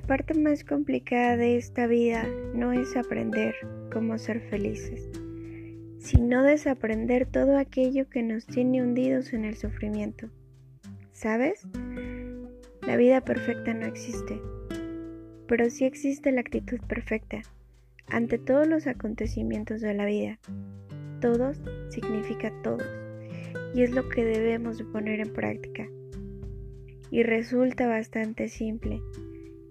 parte más complicada de esta vida no es aprender cómo ser felices, sino desaprender todo aquello que nos tiene hundidos en el sufrimiento. ¿Sabes? La vida perfecta no existe, pero sí existe la actitud perfecta ante todos los acontecimientos de la vida. Todos significa todos, y es lo que debemos de poner en práctica. Y resulta bastante simple.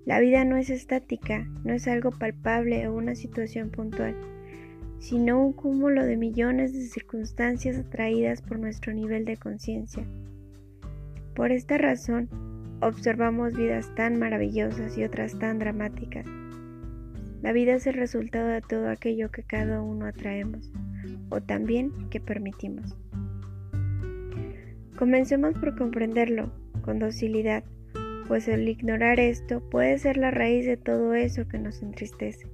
La vida no es estática, no es algo palpable o una situación puntual, sino un cúmulo de millones de circunstancias atraídas por nuestro nivel de conciencia. Por esta razón, observamos vidas tan maravillosas y otras tan dramáticas. La vida es el resultado de todo aquello que cada uno atraemos o también que permitimos. Comencemos por comprenderlo con docilidad, pues el ignorar esto puede ser la raíz de todo eso que nos entristece.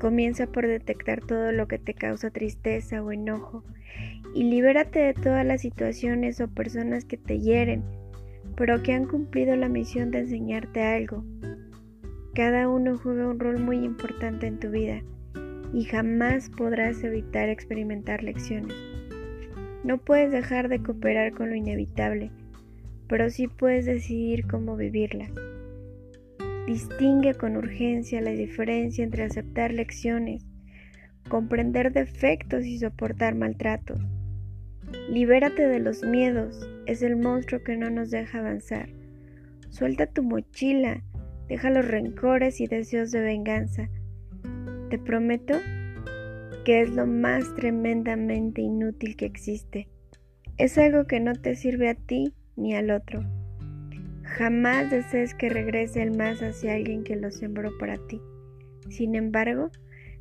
Comienza por detectar todo lo que te causa tristeza o enojo y libérate de todas las situaciones o personas que te hieren pero que han cumplido la misión de enseñarte algo. Cada uno juega un rol muy importante en tu vida y jamás podrás evitar experimentar lecciones. No puedes dejar de cooperar con lo inevitable, pero sí puedes decidir cómo vivirla. Distingue con urgencia la diferencia entre aceptar lecciones, comprender defectos y soportar maltratos. Libérate de los miedos, es el monstruo que no nos deja avanzar. Suelta tu mochila, deja los rencores y deseos de venganza. Te prometo que es lo más tremendamente inútil que existe. Es algo que no te sirve a ti ni al otro. Jamás desees que regrese el más hacia alguien que lo sembró para ti. Sin embargo,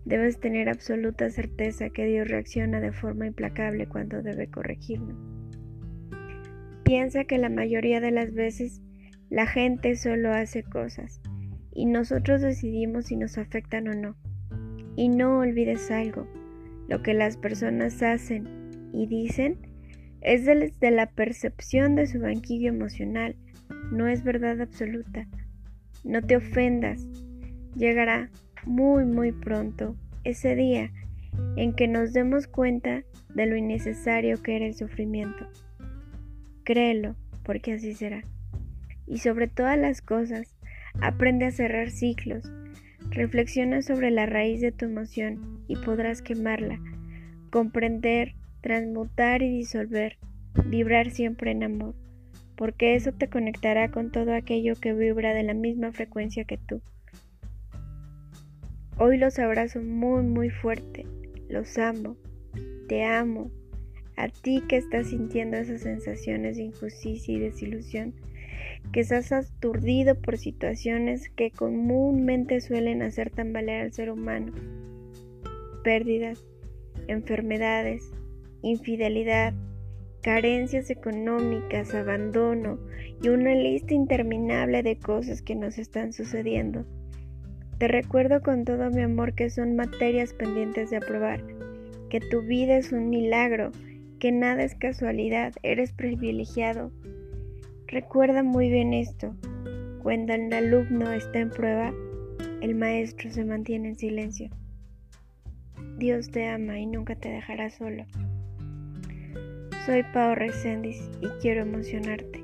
Debes tener absoluta certeza que Dios reacciona de forma implacable cuando debe corregirnos. Piensa que la mayoría de las veces la gente solo hace cosas y nosotros decidimos si nos afectan o no. Y no olvides algo, lo que las personas hacen y dicen es desde la percepción de su banquillo emocional, no es verdad absoluta. No te ofendas, llegará muy muy pronto ese día en que nos demos cuenta de lo innecesario que era el sufrimiento. Créelo, porque así será. Y sobre todas las cosas, aprende a cerrar ciclos. Reflexiona sobre la raíz de tu emoción y podrás quemarla, comprender, transmutar y disolver, vibrar siempre en amor, porque eso te conectará con todo aquello que vibra de la misma frecuencia que tú. Hoy los abrazo muy muy fuerte, los amo, te amo, a ti que estás sintiendo esas sensaciones de injusticia y desilusión, que estás aturdido por situaciones que comúnmente suelen hacer tambalear al ser humano, pérdidas, enfermedades, infidelidad, carencias económicas, abandono y una lista interminable de cosas que nos están sucediendo te recuerdo con todo mi amor que son materias pendientes de aprobar, que tu vida es un milagro, que nada es casualidad, eres privilegiado. Recuerda muy bien esto. Cuando el alumno está en prueba, el maestro se mantiene en silencio. Dios te ama y nunca te dejará solo. Soy Pau Resendiz y quiero emocionarte.